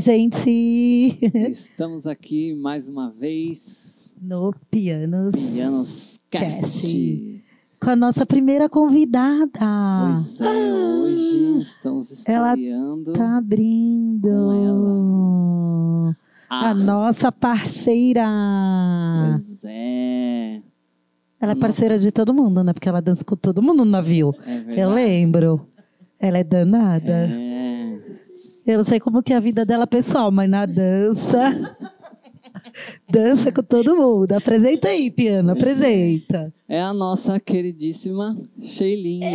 gente. Estamos aqui mais uma vez No Pianos. Pianos Cast. Cast. Com a nossa primeira convidada. Pois é, hoje estamos Ela estreando Tá abrindo. Com A nossa parceira. Pois é, Ela é Nossa. parceira de todo mundo, né? Porque ela dança com todo mundo no navio. é. Eu lembro. Ela é danada. É, Eu não sei como que é a vida dela pessoal, mas na dança. dança com todo mundo. Apresenta aí, piano, apresenta. é a nossa queridíssima Sheilinha.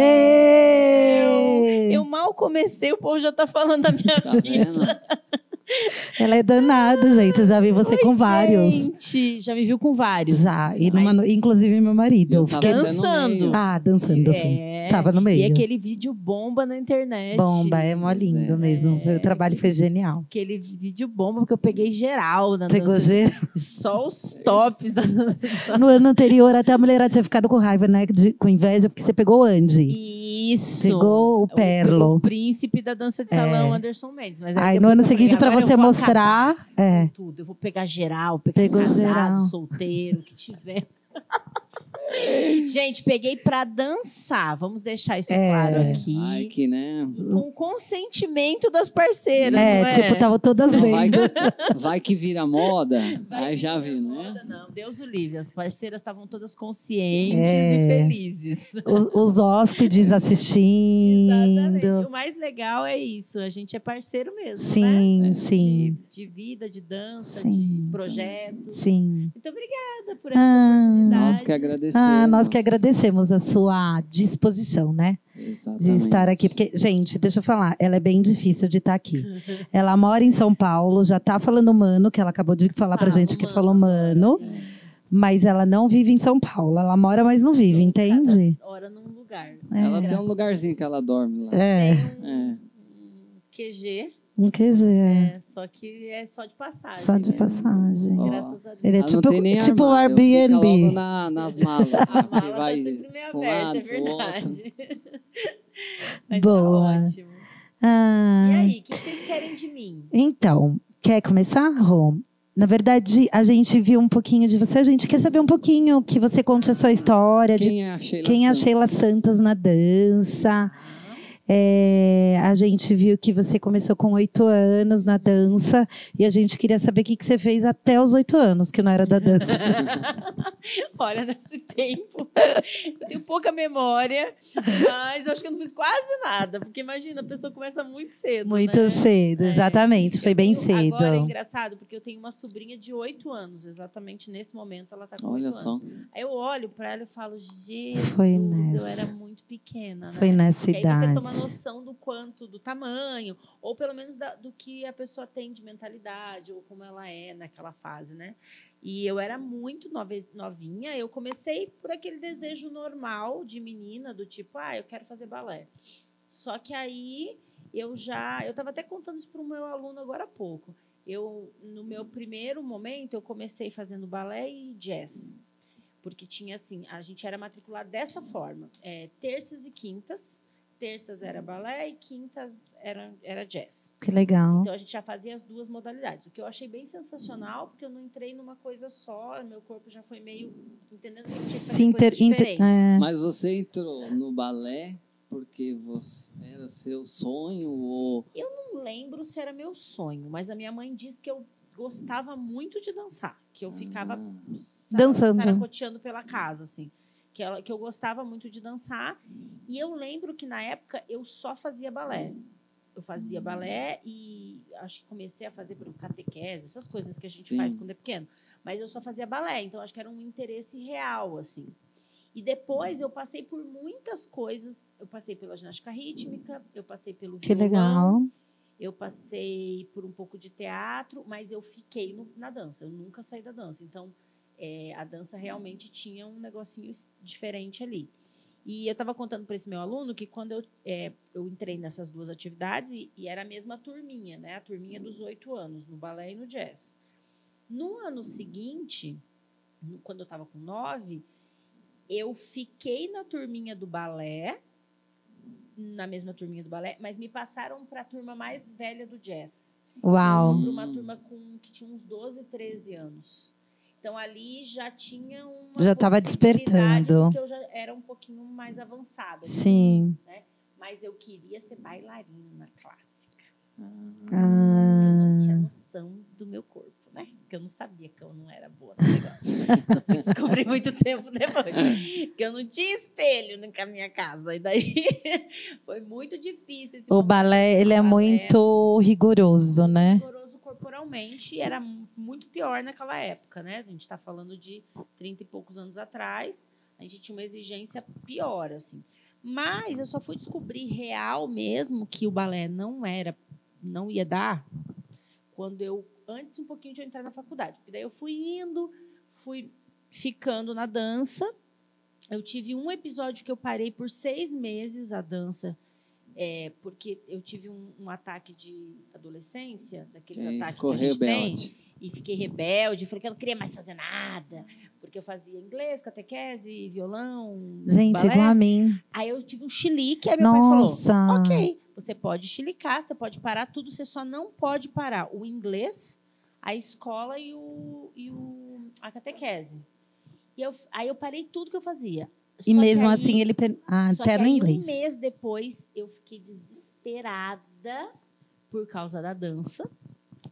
Ei! Eu mal comecei, o povo já tá falando da minha Tá vida. Ela é danada, gente. Eu já vi você com vários. Gente, já me viu com vários. Já, e numa, Mas- inclusive meu marido. Eu fiquei- dançando. Ah, dançando assim. É, Tava no meio. E aquele vídeo bomba na internet. Bomba, é mó lindo É. mesmo. O trabalho foi genial. Aquele vídeo bomba, porque eu peguei geral na Pegou dança. geral. Só os tops da dança. No ano anterior, até a mulherada tinha ficado com raiva, né? de- com inveja, porque você pegou o Andy. Isso. Pegou o Perlo. O, príncipe da dança de salão, Anderson Mendes. Mas Aí depois no ano seguinte, pra eu você mostrar. É. Tudo. Eu vou pegar geral, pegar Pegou casado, geral. solteiro, o que tiver. Gente, peguei pra dançar. Vamos deixar isso É. claro aqui. Ai, que né? Com consentimento das parceiras. É, não tipo, tava todas Vai, vendo. vai que vira moda. Vai Aí já que viu, não é né? moda, Não, Deus o livre. As parceiras estavam todas conscientes É. e felizes. Os, os hóspedes assistindo. Exatamente. O mais legal é isso. A gente é parceiro mesmo, Sim, né? sim, De, de vida, de dança, Sim. de projetos. sim. Muito obrigada por essa Ah, oportunidade. Nós que agradecemos. Ah, nós que agradecemos a sua disposição, né? Exatamente. De estar aqui. Porque, gente, deixa eu falar, ela é bem difícil de estar aqui. Ela mora em São Paulo, já tá falando mano, que ela acabou de falar pra Fala, gente que mano. falou mano, mas ela não vive em São Paulo. Ela mora, mas não vive, entende? Cada hora num lugar. Ela tem um lugarzinho que ela dorme lá. É, Tem um, É. QG, um QG, é. só que é só de passagem. Só de né? passagem. Ó. Graças a Deus. Ele é não tipo, tem nem tipo um armário, fica Airbnb. logo na, nas malas. A porque mala vai tá sempre meio aberta, lado, é verdade. Mas Boa. Tá ótimo. Ah, E aí, o que vocês querem de mim? Então, quer começar, Rô? Na verdade, a gente viu um pouquinho de você. A gente quer saber um pouquinho que você conte a sua história, de Quem é a Sheila quem é a Santos? Sheila Santos na dança. É, a gente viu que você começou com oito anos na dança e a gente queria saber o que, que você fez até os oito anos, que não era da dança. Olha, nesse tempo, eu tenho pouca memória, mas eu acho que eu não fiz quase nada, porque imagina, a pessoa começa muito cedo. Muito né? cedo, É. exatamente. Foi Eu bem tenho- cedo. Agora é engraçado, porque eu tenho uma sobrinha de oito anos, exatamente nesse momento ela tá com Olha oito só. anos. Aí eu olho pra ela e falo, Jesus, Foi eu era muito pequena, né? Foi nessa Porque aí você idade. Noção do quanto, do tamanho, ou pelo menos da- do que a pessoa tem de mentalidade, ou como ela é naquela fase, né? E eu era muito novinha, eu comecei por aquele desejo normal de menina, do tipo, ah, eu quero fazer balé. Só que aí eu já. Eu estava até contando isso para o meu aluno agora há pouco. Eu, no meu primeiro momento, eu comecei fazendo balé e jazz. Porque tinha assim, a gente era matriculado dessa forma: é, terças e quintas. Terças era balé e quintas era, era jazz. Que legal. Então a gente já fazia as duas modalidades. O que eu achei bem sensacional, porque eu não entrei numa coisa só, meu corpo já foi meio entendendo que eu Se inter, inter- é, Mas você entrou no balé porque você era seu sonho ou não lembro se era meu sonho, mas a minha mãe disse que eu gostava muito de dançar, que eu ficava Ah, Dançando. saracoteando pela casa, assim. Que, ela, que eu gostava muito de dançar. E eu lembro que na época eu só fazia balé. Eu fazia balé e acho que comecei a fazer por catequese, essas coisas que a gente Sim. faz quando é pequeno. Mas eu só fazia balé, então acho que era um interesse real, assim. E depois eu passei por muitas coisas. Eu passei pela ginástica rítmica, eu passei pelo que violão, legal. eu passei por um pouco de teatro, mas eu fiquei no- na dança. Eu nunca saí da dança. Então, é, a dança realmente tinha um negocinho diferente ali. E eu estava contando para esse meu aluno que quando eu, é, eu entrei nessas duas atividades, e, e era a mesma turminha, né? A turminha dos oito anos, no balé e no jazz. No ano seguinte, no- quando eu estava com nove, eu fiquei na turminha do balé na mesma turminha do balé, mas me passaram para a turma mais velha do jazz. Uau. Para uma turma com, que tinha uns 12, 13 anos. Então ali já tinha uma Já tava possibilidade, despertando. Porque eu já era um pouquinho mais avançada. Sim. Né? Mas eu queria ser bailarina clássica. Eu Ah, não tinha noção do meu corpo, né? Porque eu não sabia que eu não era boa no negócio. Só fui descobrir muito tempo depois. Que eu não tinha espelho na minha casa. E daí foi muito difícil esse o balé, ele é balé muito rigoroso, né? rigoroso corporalmente era mu- muito pior naquela época, né? A gente está falando de 30 e poucos anos atrás. A gente tinha uma exigência pior, assim. Mas eu só fui descobrir real mesmo que o balé não era, não ia dar, quando eu, antes um pouquinho de eu entrar na faculdade. Porque daí eu fui indo, fui ficando na dança. Eu tive um episódio que eu parei por seis meses a dança, é, porque eu tive um, um ataque de adolescência, daqueles Quem ataques que a gente tem rebelde. e fiquei rebelde, falei que eu não queria mais fazer nada, porque eu fazia inglês, catequese, violão, Gente, balé. igual a mim. Aí eu tive um chilique, aí meu pai falou, Nossa. ok, você pode chilicar, você pode parar tudo, você só não pode parar o inglês, a escola e, o, e o, a catequese. E eu, aí eu parei tudo que eu fazia. E mesmo aí- assim ele ah, até no aí, inglês. um mês depois, eu fiquei desesperada por causa da dança.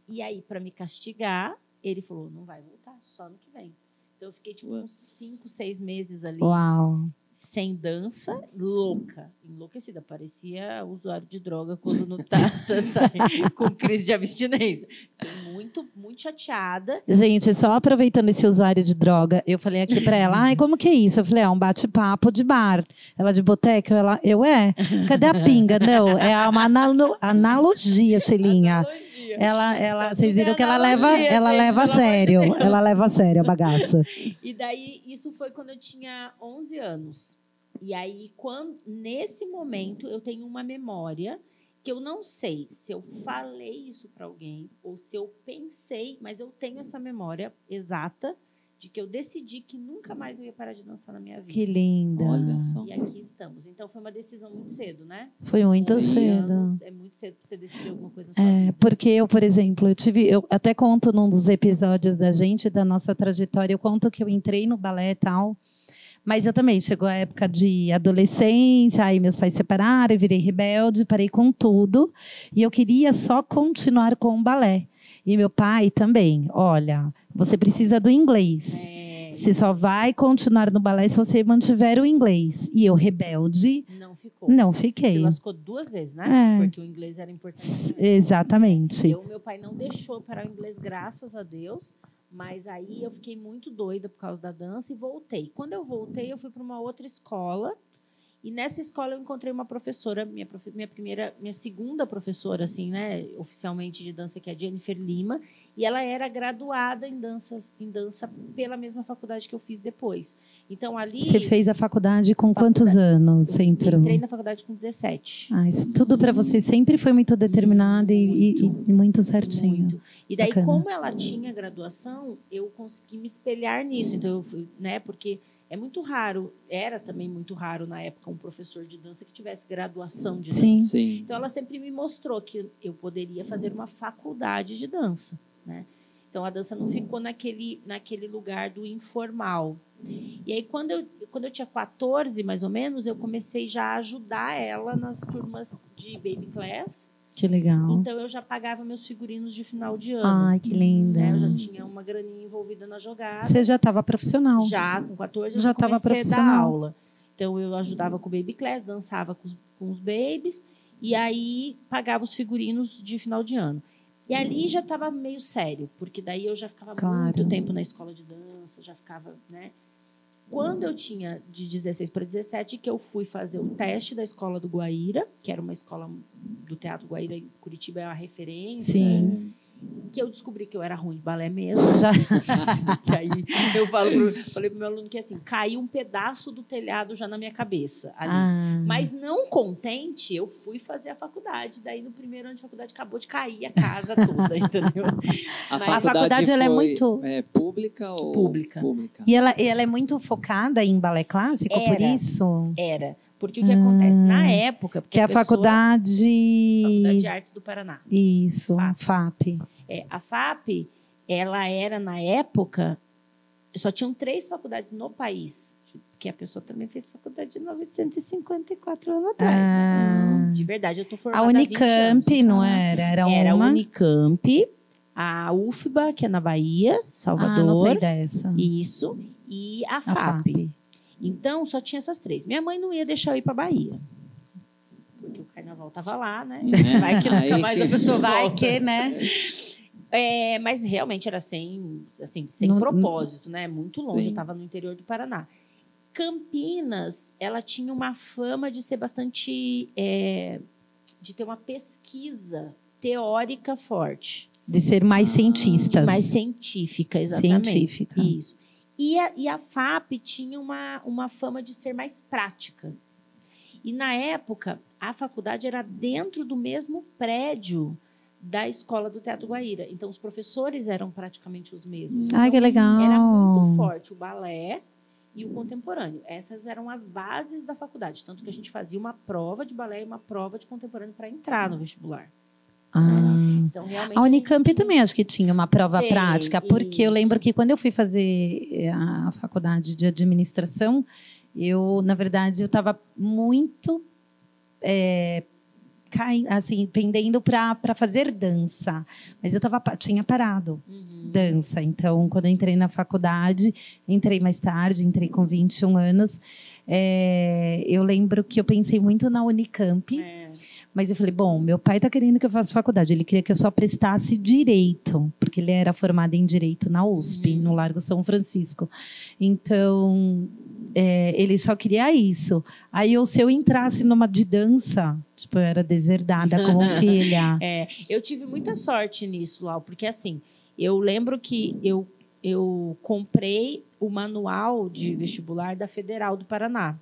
E aí, para me castigar, ele falou: não vai voltar, só no que vem. Então, eu fiquei tipo uns cinco, seis meses ali Uau. Sem dança, louca, enlouquecida. Parecia usuário de droga quando não tá, tá com crise de abstinência. Fiquei muito, muito chateada. Gente, só aproveitando esse usuário de droga, eu falei aqui pra ela, ai, como que é isso? Eu falei, é um bate-papo de bar. Ela de boteco, ela, eu é. Cadê a pinga? Não, é uma analo- analogia, Shelinha. Analogia. Ela, ela, Tá vocês viram que ela leva, ela leva a sério. Ela leva a sério a bagaça. E daí, isso foi quando eu tinha 11 anos. E aí, quando, nesse momento, eu tenho uma memória que eu não sei se eu falei isso para alguém ou se eu pensei, mas eu tenho essa memória exata de que eu decidi que nunca mais eu ia parar de dançar na minha vida. Que linda. Olha só. E aqui estamos. Então, foi uma decisão muito cedo, né? Foi muito 11 cedo. anos, é muito cedo pra você decidir alguma coisa na sua É, vida. porque eu, por exemplo, eu tive, eu até conto num dos episódios da gente, da nossa trajetória, eu conto que eu entrei no balé e tal, mas eu também, chegou a época de adolescência, aí meus pais separaram, eu virei rebelde, parei com tudo, e eu queria só continuar com o balé. E meu pai também, olha, você precisa do inglês. É, Você só vai continuar no balé se você mantiver o inglês. E eu, rebelde, não ficou. não fiquei. lascou duas vezes, né? É. Porque o inglês era importante. Exatamente. Eu, meu pai não deixou eu parar o inglês, graças a Deus. Mas aí eu fiquei muito doida por causa da dança e voltei. Quando eu voltei, eu fui para uma outra escola. E nessa escola eu encontrei uma professora, minha, profe- minha primeira, minha segunda professora, assim, né, oficialmente de dança, que é a Jennifer Lima. E ela era graduada em dança, em dança pela mesma faculdade que eu fiz depois. Então ali. Você fez a faculdade com quantos anos você eu entrou? Entrei na faculdade com 17. Ah, isso tudo para você sempre foi muito determinado e, e- e muito certinho. Muito. E daí, Bacana. como ela tinha graduação, eu consegui me espelhar nisso. Então, eu fui, né? Porque é muito raro, era também muito raro na época um professor de dança que tivesse graduação de Sim. dança. Sim. Então, ela sempre me mostrou que eu poderia fazer uma faculdade de dança, né? Então, a dança não ficou naquele, naquele lugar do informal. E aí, quando eu, quando eu tinha 14, mais ou menos, eu comecei já a ajudar ela nas turmas de baby class. Que legal. Então eu já pagava meus figurinos de final de ano. Ai, que linda. né? Eu já tinha uma graninha envolvida na jogada. Você já estava profissional. Já com 14 eu Já já tava comecei a dar profissional. aula. Então eu ajudava com o baby class, dançava com os, com os babies e aí pagava os figurinos de final de ano. E ali já estava meio sério, porque daí eu já ficava Claro. muito tempo na escola de dança, já ficava, né? Quando eu tinha de 16 para 17, que eu fui fazer o teste da escola do Guaíra, que era uma escola do Teatro Guaíra em Curitiba, é uma referência. assim, Sim. Que eu descobri que eu era ruim de balé mesmo. Já. que aí eu falo pro, falei pro meu aluno que assim, caiu um pedaço do telhado já na minha cabeça. ali. Ah, Mas não contente, eu fui fazer a faculdade. Daí no primeiro ano de faculdade acabou de cair a casa toda, entendeu? A Mas- faculdade, A faculdade, ela é muito- é, pública ou Pública. pública? E ela, ela é muito focada em balé clássico, por Era. isso? Era. Porque o que acontece? Na época. Que é a pessoa- faculdade... Faculdade de Artes do Paraná. Isso, FAP. FAP. É, a FAP, ela era, na época, só tinham três faculdades no país. Porque a pessoa também fez faculdade de 954 anos atrás. né? Ah. De verdade, eu tô A formada há 20 anos, Unicamp, não tá? era? Era, Era a uma... Unicamp, a UFBA, que é na Bahia, Ah, não Salvador. sei dessa. Isso. E a A FAP. FAP. Então, só tinha essas três. Minha mãe não ia deixar eu ir para Bahia. Porque o carnaval tava lá, né? É, Vai que nunca mais que- a pessoa Vai volta. que, né? É, mas realmente era sem, assim, sem Não- propósito, né? Muito longe. Sim. Eu estava no interior do Paraná. Campinas, ela tinha uma fama de ser bastante. é, de ter uma pesquisa teórica forte. De ser mais Ah, cientistas. Mais científica, exatamente. Científica. Isso. E a, e a FAP tinha uma, uma fama de ser mais prática. E na época, a faculdade era dentro do mesmo prédio da escola do Teatro Guaíra. Então, os professores eram praticamente os mesmos. Ai, que Então, legal. Era muito forte o balé e o contemporâneo. Essas eram as bases da faculdade. Tanto que a gente fazia uma prova de balé e uma prova de contemporâneo para entrar no vestibular. Então. A Unicamp também acho que tinha uma prova Tem, prática, porque eu isso. lembro que quando eu fui fazer eh, a faculdade de administração, eu, na verdade, eu estava muito é, cai- assim, pendendo para fazer dança, mas eu tava, tinha parado Uhum. dança. Então, quando eu entrei na faculdade, entrei mais tarde, entrei com 21 anos, é, eu lembro que eu pensei muito na Unicamp. É. Mas eu falei, bom, meu pai está querendo que eu faça faculdade. Ele queria que eu só prestasse direito, porque ele era formado em direito na USP, Uhum. no Largo São Francisco. Então, é, ele só queria isso. Aí, eu, se eu entrasse numa de dança, tipo, eu era deserdada como filha. É, eu tive muita sorte nisso, Lau, porque assim, eu lembro que eu, eu comprei o manual de vestibular da Federal do Paraná.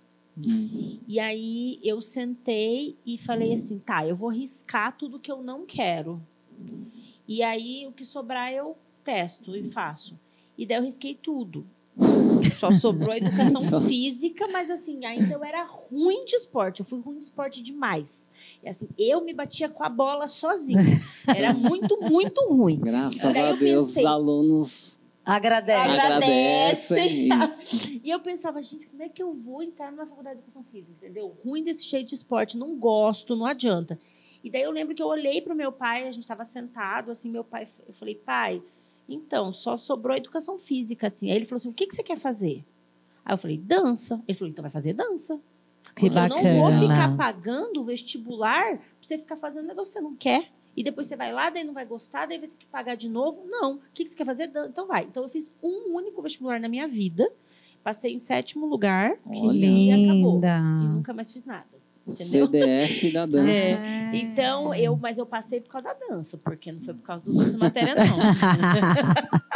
Hum. E aí eu sentei e falei assim, tá, eu vou riscar tudo que eu não quero. E aí o que sobrar eu testo e faço. E daí eu risquei tudo. Só sobrou a educação Só. física, mas assim, ainda eu era ruim de esporte. Eu fui ruim de esporte demais. E assim, eu me batia com a bola sozinha. Era muito, muito ruim. Graças a eu Deus, pensei- os alunos Agradece. Agradecem. agradecem. E eu pensava, gente, como é que eu vou entrar numa faculdade de educação física, entendeu? Ruim desse jeito de esporte, não gosto, não adianta. E daí eu lembro que eu olhei para o meu pai, a gente estava sentado, assim, meu pai, eu falei, pai, então, só sobrou educação física, assim. Aí ele falou assim, o que, que você quer fazer? Aí eu falei, dança. Ele falou, então vai fazer dança. Que Porque eu não vou ficar pagando o vestibular pra você ficar fazendo negócio que você não quer. E depois você vai lá, daí não vai gostar, daí vai ter que pagar de novo. Não. O que, que você quer fazer? Então vai. Então eu fiz um único vestibular na minha vida. Passei em sétimo lugar. Que Olha. E acabou. linda. E nunca mais fiz nada. Entendeu? CDF da dança. É. Então, eu, mas eu passei por causa da dança, porque não foi por causa dos outros matérias, não.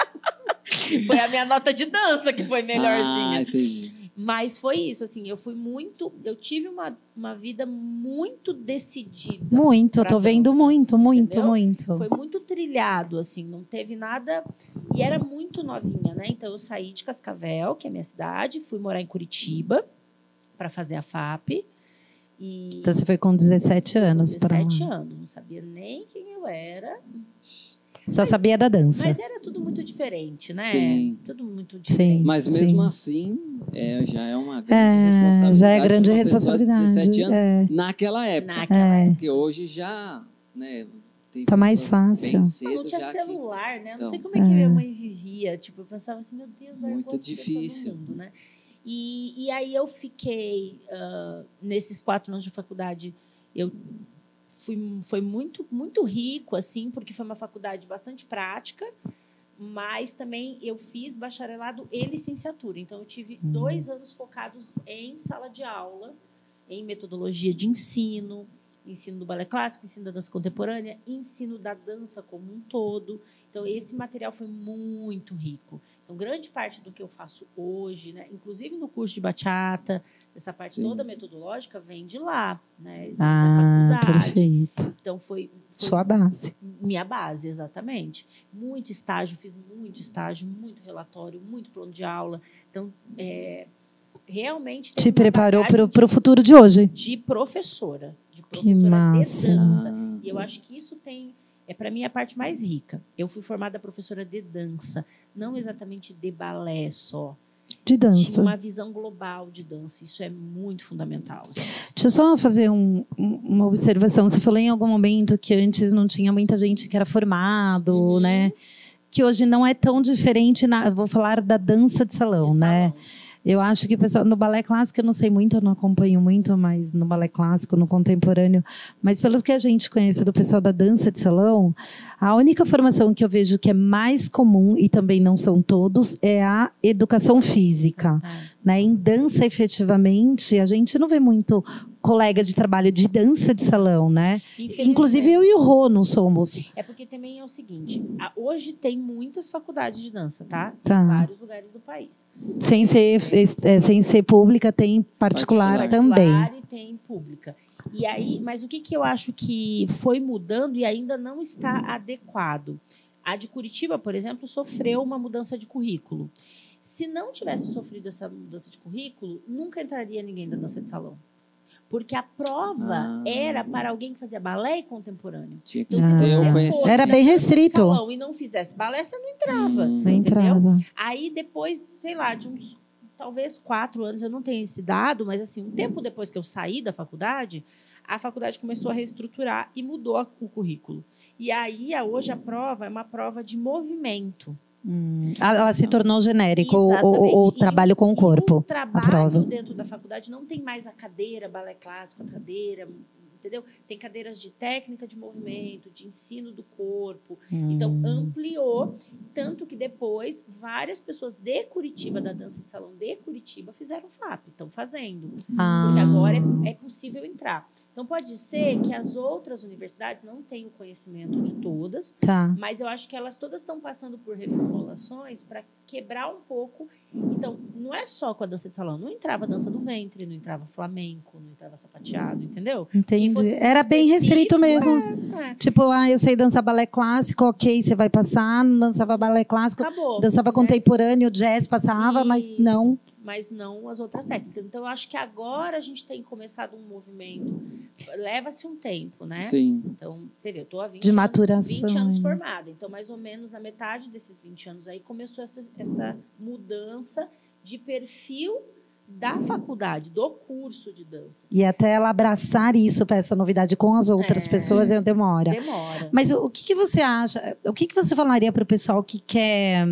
foi a minha nota de dança que foi Ah, melhorzinha. entendi. Mas foi isso, assim, eu fui muito. Eu tive uma, uma vida muito decidida. Muito, eu pra tô vendo dança, muito, muito, entendeu? muito. Foi muito trilhado, assim, não teve nada. E era muito novinha, né? Então eu saí de Cascavel, que é a minha cidade, fui morar em Curitiba para fazer a FAP. E Então você foi com 17 anos para 17 anos, não sabia nem quem eu era, Só sabia da dança. mas era tudo muito diferente, né? Sim. Tudo muito diferente. Sim. Mas mesmo Sim. assim, é, já é uma grande É, responsabilidade. já é grande responsabilidade. 17 anos, é. naquela época. Naquela É. Porque hoje já, né, tem Tá mais fácil. Bem Não cedo tinha já que- celular, né? Eu não sei Então. como é que minha É. mãe vivia. Tipo, eu pensava assim, meu Deus, largou Muito difícil. Mundo, né? E, e aí eu fiquei, ah, nesses quatro anos de faculdade, eu fui, foi muito, muito rico, assim, porque foi uma faculdade bastante prática, mas também eu fiz bacharelado e licenciatura. Então, eu tive Uhum. dois anos focados em sala de aula, em metodologia de ensino, ensino do balé clássico, ensino da dança contemporânea, ensino da dança como um todo. Então, esse material foi muito rico. Então, grande parte do que eu faço hoje, né, inclusive no curso de bachata, essa parte Sim. toda metodológica vem de lá, né, Ah, perfeito. Então, foi, foi Sua base. minha base, exatamente. Muito estágio, fiz muito estágio, muito relatório, muito plano de aula. Então, é, realmente Te preparou para o futuro de hoje. de professora, de Que professora massa. de dança. E eu acho que isso tem é para mim a parte mais rica. Eu fui formada professora de dança, não exatamente de balé só. De Tinha dança. uma visão global de dança. Isso é muito fundamental. assim. Deixa eu só fazer um- um- uma observação. Você falou em algum momento que antes não tinha muita gente que era formado, Uhum. né? Que hoje não é tão diferente. Na, vou falar da dança de salão, De né? Eu acho que o pessoal no balé clássico eu não sei muito, eu não acompanho muito, mas no balé clássico, no contemporâneo, mas pelo que a gente conhece do pessoal da dança de salão, a única formação que eu vejo que é mais comum e também não são todos é a educação física, Ah, né? Em dança efetivamente, a gente não vê muito colega de trabalho de dança de salão, né? Inclusive eu e o Rô não somos. É porque também é o seguinte: hoje tem muitas faculdades de dança, tá? Em Tá. vários lugares do país. Sem ser, é, sem ser pública, tem particular, Particular. também. Particular e tem pública. E aí, mas o que, que eu acho que foi mudando e ainda não está adequado? A de Curitiba, por exemplo, sofreu uma mudança de currículo. Se não tivesse sofrido essa mudança de currículo, nunca entraria ninguém da dança de salão. Porque a prova Ah. era para alguém que fazia balé e contemporâneo. tinha que Então, se Ah. você fosse. Era bem restrito. salão e não fizesse balé, você não entrava. Hum. Não entrava. Aí depois, sei lá, de uns talvez quatro anos, eu não tenho esse dado, mas assim, um tempo depois que eu saí da faculdade, a faculdade começou a reestruturar e mudou o currículo. E aí, a- hoje a prova é uma prova de movimento. Hum, Ela se tornou genérico, o, o- trabalho com o E o corpo. trabalho dentro da faculdade não tem mais a cadeira, balé clássico, a cadeira, entendeu? Tem cadeiras de técnica de movimento, de ensino do corpo. Então, Hum. ampliou, tanto que depois várias pessoas de Curitiba, da dança de salão de Curitiba, fizeram FAP, estão fazendo. Ah. Porque agora é, é possível entrar. Então, pode ser que as outras universidades não tenham conhecimento de todas, Tá. mas eu acho que elas todas estão passando por reformulações para quebrar um pouco. Então, não é só com a dança de salão. Não entrava dança do ventre, não entrava flamenco, não entrava sapateado, entendeu? Entendi. Era bem restrito específico, mesmo. É, Tipo, ah, eu sei dançar balé clássico, ok, você vai passar. Não dançava balé clássico, acabou. dançava né? contemporâneo, jazz passava, mas Isso. não. Mas não as outras técnicas. Então, eu acho que agora a gente tem começado um movimento. Leva-se um tempo, né? Sim. Então, você vê, eu estou há 20 De anos, maturação 20 anos ainda. formada. Então, mais ou menos na metade desses 20 anos aí, começou essa, essa mudança de perfil da faculdade, do curso de dança. E até ela abraçar isso para essa novidade com as outras É. pessoas, eu demora. Demora. Mas o, o que, que você acha? O que, que você falaria para o pessoal que quer.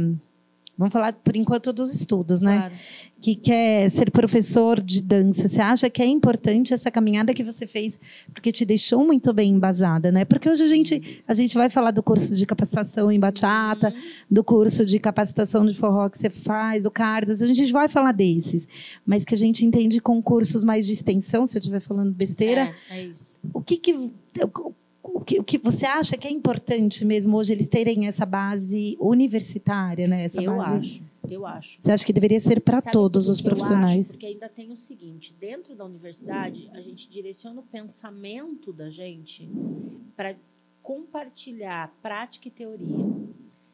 Vamos falar por enquanto dos estudos, né? Claro. que quer ser professor de dança, você acha que é importante essa caminhada que você fez, porque te deixou muito bem embasada, né? Porque hoje a gente, a gente vai falar do curso de capacitação em bachata, Uhum. do curso de capacitação de forró que você faz, o cardas, a gente vai falar desses, mas que a gente entende com cursos mais de extensão, se eu estiver falando besteira, É, é isso. o que que o que, o que você acha que é importante mesmo hoje eles terem essa base universitária, né? Essa eu base. acho, eu acho. Você acha que deveria ser para todos os que eu acho? profissionais? Porque ainda tem o seguinte: dentro da universidade, a gente direciona o pensamento da gente para compartilhar prática e teoria,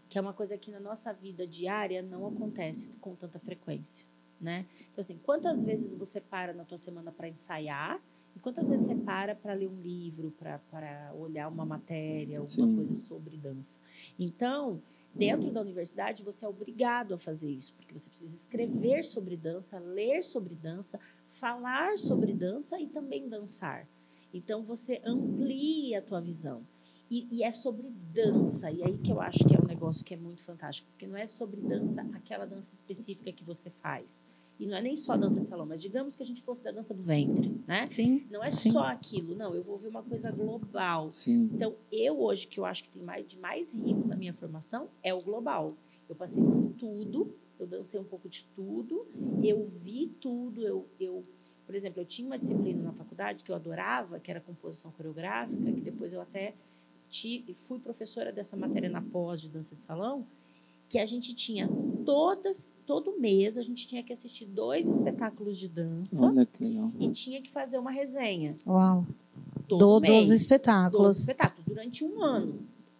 que é uma coisa que na nossa vida diária não acontece com tanta frequência, né? Então assim, quantas vezes você para na tua semana para ensaiar e quantas vezes você para para ler um livro, para olhar uma matéria, alguma Sim. coisa sobre dança? Então, dentro da universidade, você é obrigado a fazer isso, porque você precisa escrever sobre dança, ler sobre dança, falar sobre dança e também dançar. Então, você amplia a tua visão. E, e é sobre dança, e aí que eu acho que é um negócio que é muito fantástico, porque não é sobre dança, aquela dança específica que você faz. E não é nem só a dança de salão, mas digamos que a gente fosse da dança do ventre, né? Sim. Não é Sim. só aquilo, não, eu vou ver uma coisa global. Sim. Então, eu hoje, que eu acho que tem mais, de mais rico na minha formação, é o global. Eu passei por tudo, eu dancei um pouco de tudo, eu vi tudo, eu, eu por exemplo, eu tinha uma disciplina na faculdade que eu adorava, que era composição coreográfica, que depois eu até fui professora dessa matéria na pós de dança de salão, que a gente tinha todas, todo mês, a gente tinha que assistir dois espetáculos de dança Olha que legal. e tinha que fazer uma resenha. Uau. Todo Do- mês. dos espetáculos. Dos espetáculos, durante um ano.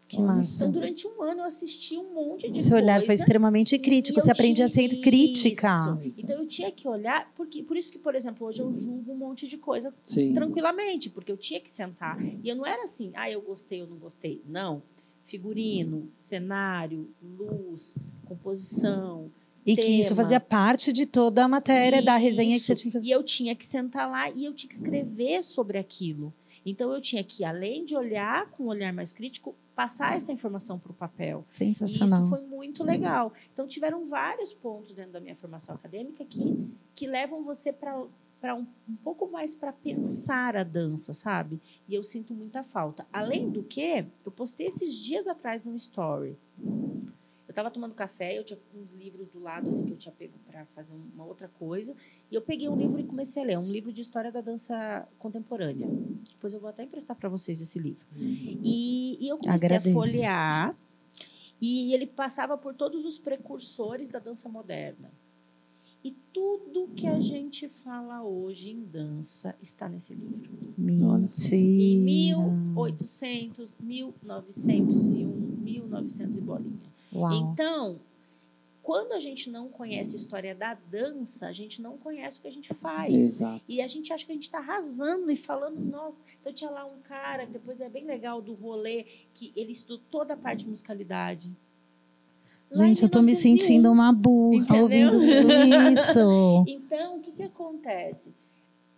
Que massa. Então, durante um ano, eu assisti um monte de Seu olhar foi coisa. extremamente crítico. Você aprende a ser crítica. Isso. Então eu tinha que olhar, porque por isso que, por exemplo, hoje eu julgo um monte de coisa Sim. tranquilamente, porque eu tinha que sentar. E eu não era assim, ah, eu gostei ou não gostei. Não. Figurino, cenário, luz, composição. E que isso tema. fazia parte de toda a matéria da resenha que você Isso. tinha que fazer. E eu tinha que sentar lá e eu tinha que escrever sobre aquilo. Então eu tinha que, além de olhar com um olhar mais crítico, passar essa informação para o papel. E Sensacional. isso foi muito legal. Então, tiveram vários pontos dentro da minha formação acadêmica que, que levam você para um, um pouco mais para pensar a dança, sabe? E eu sinto muita falta. Além do que, eu postei esses dias atrás no Story. Eu estava tomando café, eu tinha uns livros do lado assim que eu tinha pego para fazer uma outra coisa, e eu peguei um livro e comecei a ler, um livro de história da dança contemporânea. Depois eu vou até emprestar para vocês esse livro. E, e eu comecei Agradeço. a folhear, e ele passava por todos os precursores da dança moderna. E tudo que a gente fala hoje em dança está nesse livro. Olha. Em Mentira. 1800, 1901, 1900 e bolinha. Uau. Então, quando a gente não conhece a história da dança, a gente não conhece o que a gente faz. Exato. E a gente acha que a gente está arrasando e falando, nossa. Então tinha lá um cara, que depois é bem legal do rolê, que ele estudou toda a parte de musicalidade. Gente, eu tô me 1901. sentindo uma burra Entendeu? ouvindo tudo isso. Então, o que, que acontece?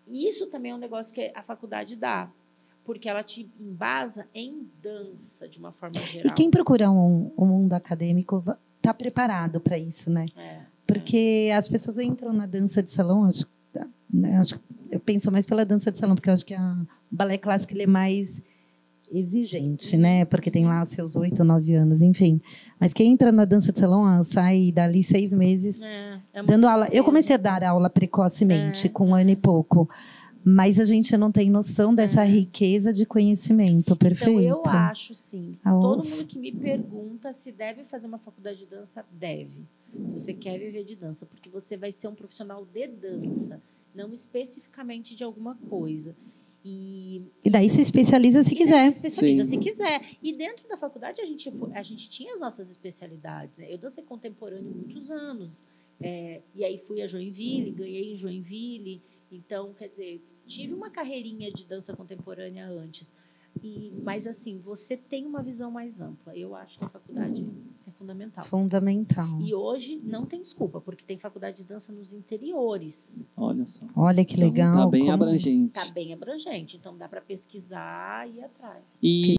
Isso também é um negócio que a faculdade dá. Porque ela te embasa em dança, de uma forma E geral. quem procura um, um mundo acadêmico está preparado para isso, né? É. Porque as pessoas entram na dança de salão, acho, né, acho- eu penso mais pela dança de salão, porque eu acho que a, balé clássico ele é mais exigente, né? Porque tem lá os seus oito, nove anos, enfim. Mas quem entra na dança de salão ah, sai dali seis meses É, é dando aula. Eu comecei a dar aula precocemente, É, com um ano e pouco. Mas a gente não tem noção dessa riqueza de conhecimento, perfeito. É. Então, eu acho, sim. Ah, todo mundo que me pergunta se deve fazer uma faculdade de dança, deve. Se você quer viver de dança, porque você vai ser um profissional de dança, não especificamente de alguma coisa. E E daí se especializa se e daí quiser. Se especializa Sim. se quiser. E dentro da faculdade a gente, a gente tinha as nossas especialidades. Né? Eu dancei contemporâneo muitos anos. É, e aí fui a Joinville, ganhei em Joinville. Então, quer dizer, tive uma carreirinha de dança contemporânea antes. E, mas assim, você tem uma visão mais ampla. Eu acho que a faculdade é fundamental. Fundamental. E hoje não tem desculpa, porque tem faculdade de dança nos interiores. Olha só. Olha que Então, legal. Tá bem como- abrangente. Tá bem abrangente, então dá para pesquisar e ir atrás. E